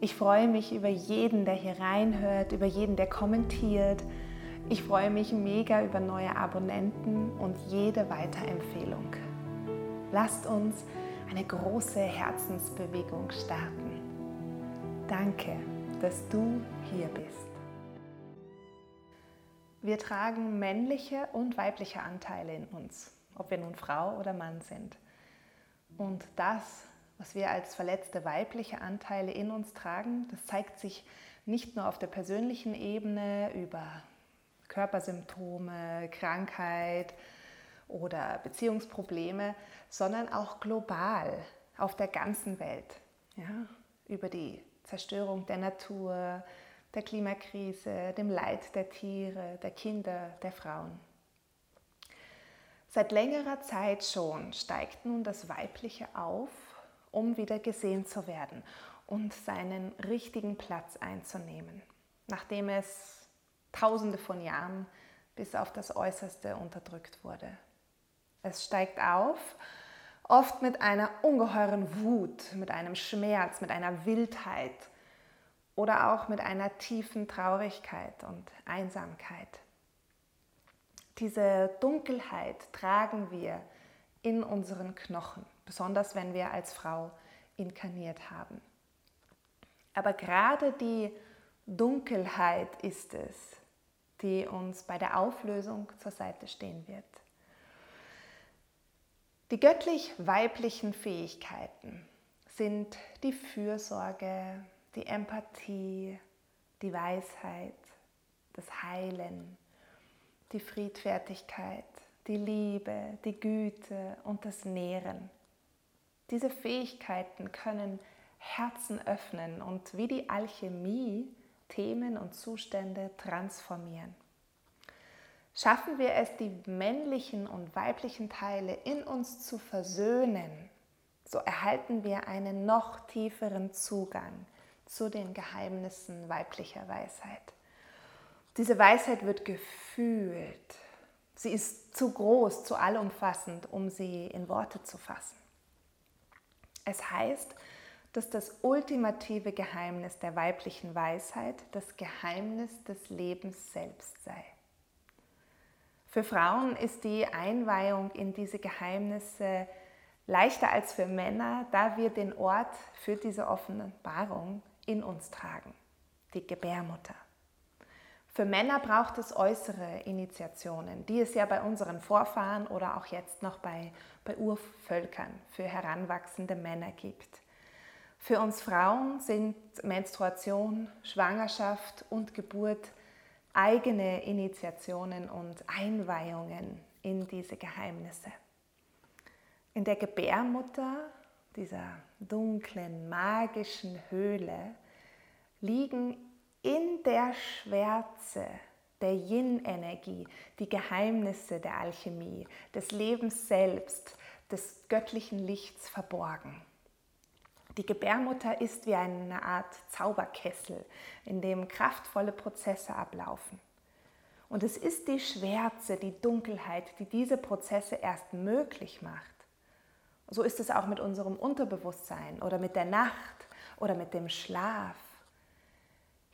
Ich freue mich über jeden, der hier reinhört, über jeden, der kommentiert. Ich freue mich mega über neue Abonnenten und jede Weiterempfehlung. Lasst uns eine große Herzensbewegung starten. Danke, dass du hier bist. Wir tragen männliche und weibliche Anteile in uns, ob wir nun Frau oder Mann sind. Und das was wir als verletzte weibliche Anteile in uns tragen. Das zeigt sich nicht nur auf der persönlichen Ebene über Körpersymptome, Krankheit oder Beziehungsprobleme, sondern auch global auf der ganzen Welt. Ja? Über die Zerstörung der Natur, der Klimakrise, dem Leid der Tiere, der Kinder, der Frauen. Seit längerer Zeit schon steigt nun das Weibliche auf um wieder gesehen zu werden und seinen richtigen Platz einzunehmen, nachdem es tausende von Jahren bis auf das Äußerste unterdrückt wurde. Es steigt auf, oft mit einer ungeheuren Wut, mit einem Schmerz, mit einer Wildheit oder auch mit einer tiefen Traurigkeit und Einsamkeit. Diese Dunkelheit tragen wir in unseren Knochen besonders wenn wir als Frau inkarniert haben. Aber gerade die Dunkelheit ist es, die uns bei der Auflösung zur Seite stehen wird. Die göttlich-weiblichen Fähigkeiten sind die Fürsorge, die Empathie, die Weisheit, das Heilen, die Friedfertigkeit, die Liebe, die Güte und das Nähren. Diese Fähigkeiten können Herzen öffnen und wie die Alchemie Themen und Zustände transformieren. Schaffen wir es, die männlichen und weiblichen Teile in uns zu versöhnen, so erhalten wir einen noch tieferen Zugang zu den Geheimnissen weiblicher Weisheit. Diese Weisheit wird gefühlt. Sie ist zu groß, zu allumfassend, um sie in Worte zu fassen. Es heißt, dass das ultimative Geheimnis der weiblichen Weisheit das Geheimnis des Lebens selbst sei. Für Frauen ist die Einweihung in diese Geheimnisse leichter als für Männer, da wir den Ort für diese Offenbarung in uns tragen, die Gebärmutter. Für Männer braucht es äußere Initiationen, die es ja bei unseren Vorfahren oder auch jetzt noch bei, bei Urvölkern für heranwachsende Männer gibt. Für uns Frauen sind Menstruation, Schwangerschaft und Geburt eigene Initiationen und Einweihungen in diese Geheimnisse. In der Gebärmutter, dieser dunklen, magischen Höhle, liegen in der Schwärze der Yin-Energie die Geheimnisse der Alchemie, des Lebens selbst, des göttlichen Lichts verborgen. Die Gebärmutter ist wie eine Art Zauberkessel, in dem kraftvolle Prozesse ablaufen. Und es ist die Schwärze, die Dunkelheit, die diese Prozesse erst möglich macht. So ist es auch mit unserem Unterbewusstsein oder mit der Nacht oder mit dem Schlaf.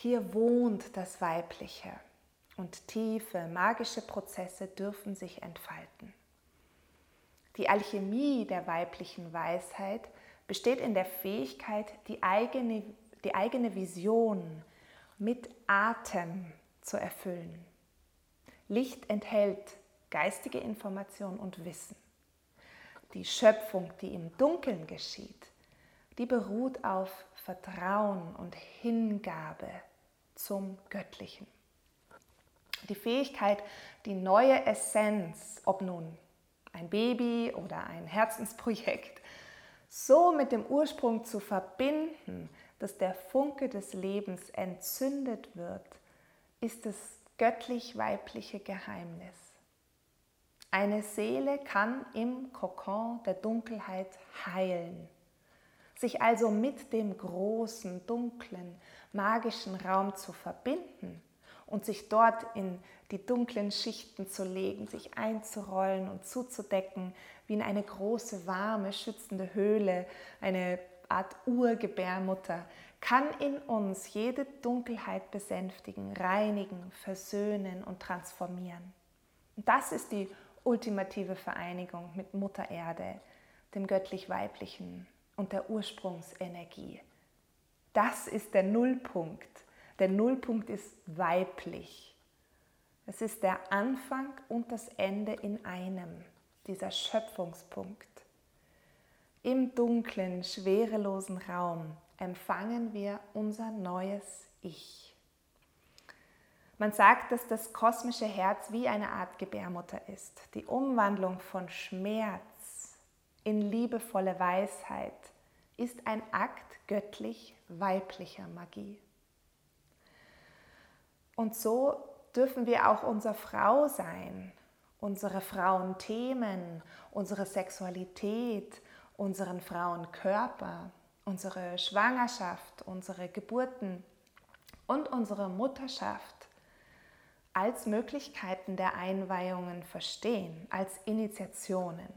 Hier wohnt das Weibliche und tiefe magische Prozesse dürfen sich entfalten. Die Alchemie der weiblichen Weisheit besteht in der Fähigkeit, die eigene, die eigene Vision mit Atem zu erfüllen. Licht enthält geistige Information und Wissen. Die Schöpfung, die im Dunkeln geschieht, die beruht auf Vertrauen und Hingabe zum Göttlichen. Die Fähigkeit, die neue Essenz, ob nun ein Baby oder ein Herzensprojekt, so mit dem Ursprung zu verbinden, dass der Funke des Lebens entzündet wird, ist das göttlich-weibliche Geheimnis. Eine Seele kann im Kokon der Dunkelheit heilen, sich also mit dem großen, dunklen, magischen Raum zu verbinden und sich dort in die dunklen Schichten zu legen, sich einzurollen und zuzudecken, wie in eine große, warme, schützende Höhle, eine Art Urgebärmutter, kann in uns jede Dunkelheit besänftigen, reinigen, versöhnen und transformieren. Und das ist die ultimative Vereinigung mit Mutter Erde, dem göttlich-weiblichen und der Ursprungsenergie. Das ist der Nullpunkt. Der Nullpunkt ist weiblich. Es ist der Anfang und das Ende in einem, dieser Schöpfungspunkt. Im dunklen, schwerelosen Raum empfangen wir unser neues Ich. Man sagt, dass das kosmische Herz wie eine Art Gebärmutter ist. Die Umwandlung von Schmerz in liebevolle Weisheit ist ein Akt göttlich-weiblicher Magie. Und so dürfen wir auch unser Frau sein, unsere Frauenthemen, unsere Sexualität, unseren Frauenkörper, unsere Schwangerschaft, unsere Geburten und unsere Mutterschaft als Möglichkeiten der Einweihungen verstehen, als Initiationen,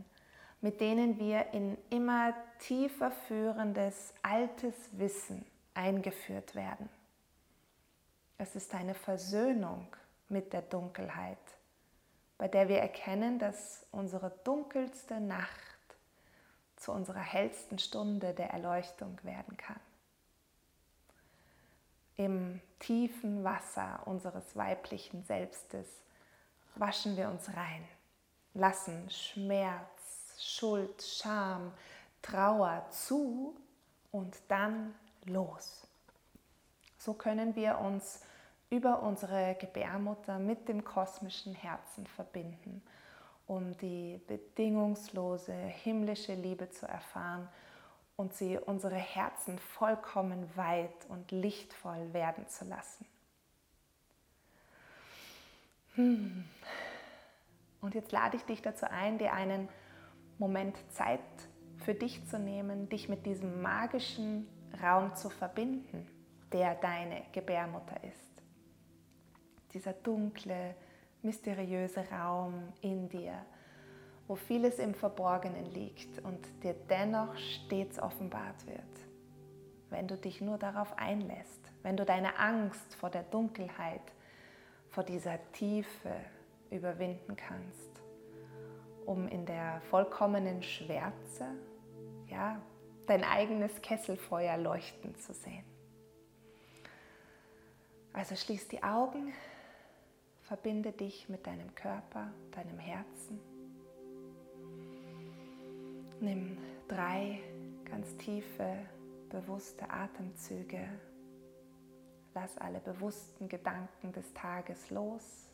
mit denen wir in immer tiefer führendes altes Wissen eingeführt werden. Es ist eine Versöhnung mit der Dunkelheit, bei der wir erkennen, dass unsere dunkelste Nacht zu unserer hellsten Stunde der Erleuchtung werden kann. Im tiefen Wasser unseres weiblichen Selbstes waschen wir uns rein, lassen Schmerz, Schuld, Scham, Trauer zu und dann los. So können wir uns über unsere Gebärmutter mit dem kosmischen Herzen verbinden um die bedingungslose himmlische Liebe zu erfahren und sie unsere Herzen vollkommen weit und lichtvoll werden zu lassen. Hm. Und jetzt lade ich dich dazu ein, dir einen Moment Zeit für dich zu nehmen, dich mit diesem magischen Raum zu verbinden, der deine Gebärmutter ist. Dieser dunkle, mysteriöse Raum in dir, wo vieles im Verborgenen liegt und dir dennoch stets offenbart wird, wenn du dich nur darauf einlässt, wenn du deine Angst vor der Dunkelheit, vor dieser Tiefe überwinden kannst, um in der vollkommenen Schwärze, ja, dein eigenes Kesselfeuer leuchten zu sehen. Also schließ die Augen, Verbinde dich mit deinem Körper, deinem Herzen. Nimm drei ganz tiefe, bewusste Atemzüge. Lass alle bewussten Gedanken des Tages los.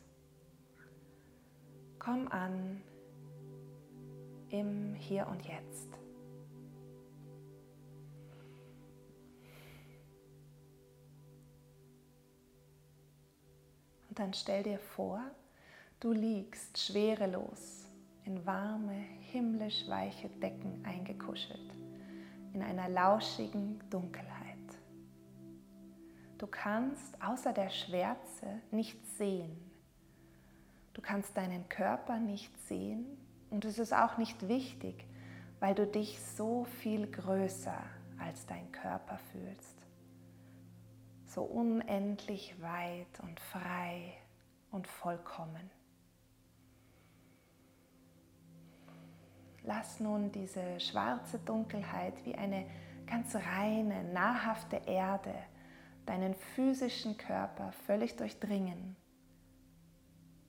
Komm an im Hier und Jetzt. dann stell dir vor, du liegst schwerelos in warme, himmlisch weiche Decken eingekuschelt, in einer lauschigen Dunkelheit. Du kannst außer der Schwärze nichts sehen. Du kannst deinen Körper nicht sehen und es ist auch nicht wichtig, weil du dich so viel größer als dein Körper fühlst so unendlich weit und frei und vollkommen. Lass nun diese schwarze Dunkelheit wie eine ganz reine, nahrhafte Erde deinen physischen Körper völlig durchdringen,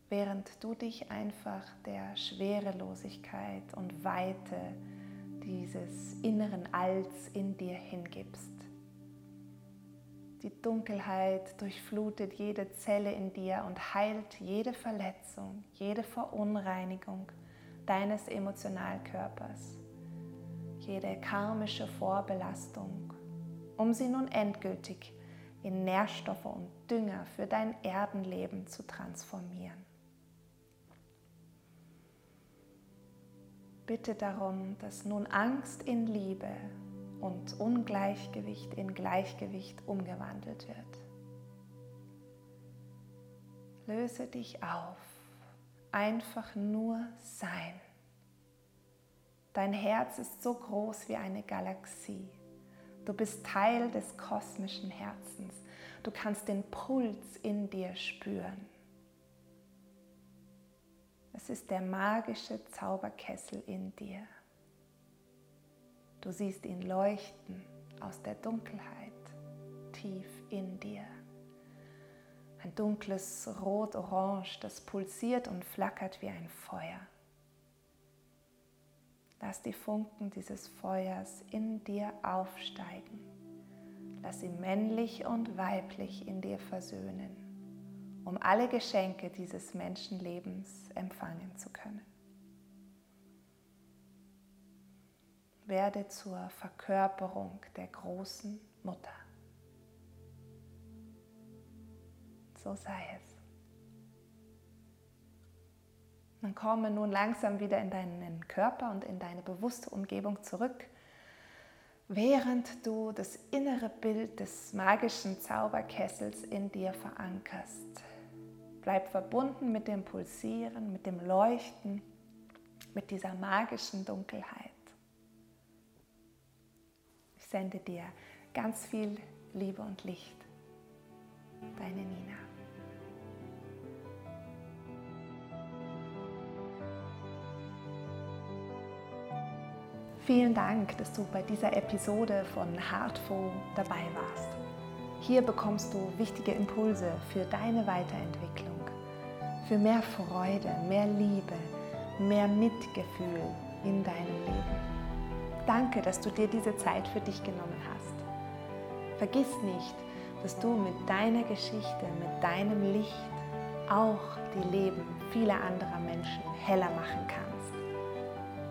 während du dich einfach der Schwerelosigkeit und Weite dieses inneren Alls in dir hingibst. Die Dunkelheit durchflutet jede Zelle in dir und heilt jede Verletzung, jede Verunreinigung deines Emotionalkörpers, jede karmische Vorbelastung um sie nun endgültig in Nährstoffe und Dünger für dein Erdenleben zu transformieren. Bitte darum, dass nun Angst in Liebe und Ungleichgewicht in Gleichgewicht umgewandelt wird. Löse dich auf, einfach nur sein. Dein Herz ist so groß wie eine Galaxie. Du bist Teil des kosmischen Herzens. Du kannst den Puls in dir spüren. Es ist der magische Zauberkessel in dir. Du siehst ihn leuchten aus der Dunkelheit tief in dir. Ein dunkles Rot-Orange, das pulsiert und flackert wie ein Feuer. Lass die Funken dieses Feuers in dir aufsteigen. Lass sie männlich und weiblich in dir versöhnen, um alle Geschenke dieses Menschenlebens empfangen zu können. Werde zur Verkörperung der großen Mutter. So sei es. Dann komme nun langsam wieder in deinen Körper und in deine bewusste Umgebung zurück, während du das innere Bild des magischen Zauberkessels in dir verankerst. Bleib verbunden mit dem Pulsieren, mit dem Leuchten, mit dieser magischen Dunkelheit. Ich sende dir ganz viel Liebe und Licht. Deine Nina. Vielen Dank, dass du bei dieser Episode von Heartful dabei warst. Hier bekommst du wichtige Impulse für deine Weiterentwicklung, für mehr Freude, mehr Liebe, mehr Mitgefühl in deinem Leben. Danke, dass du dir diese Zeit für dich genommen hast. Vergiss nicht, dass du mit deiner Geschichte, mit deinem Licht auch die Leben vieler anderer Menschen heller machen kannst.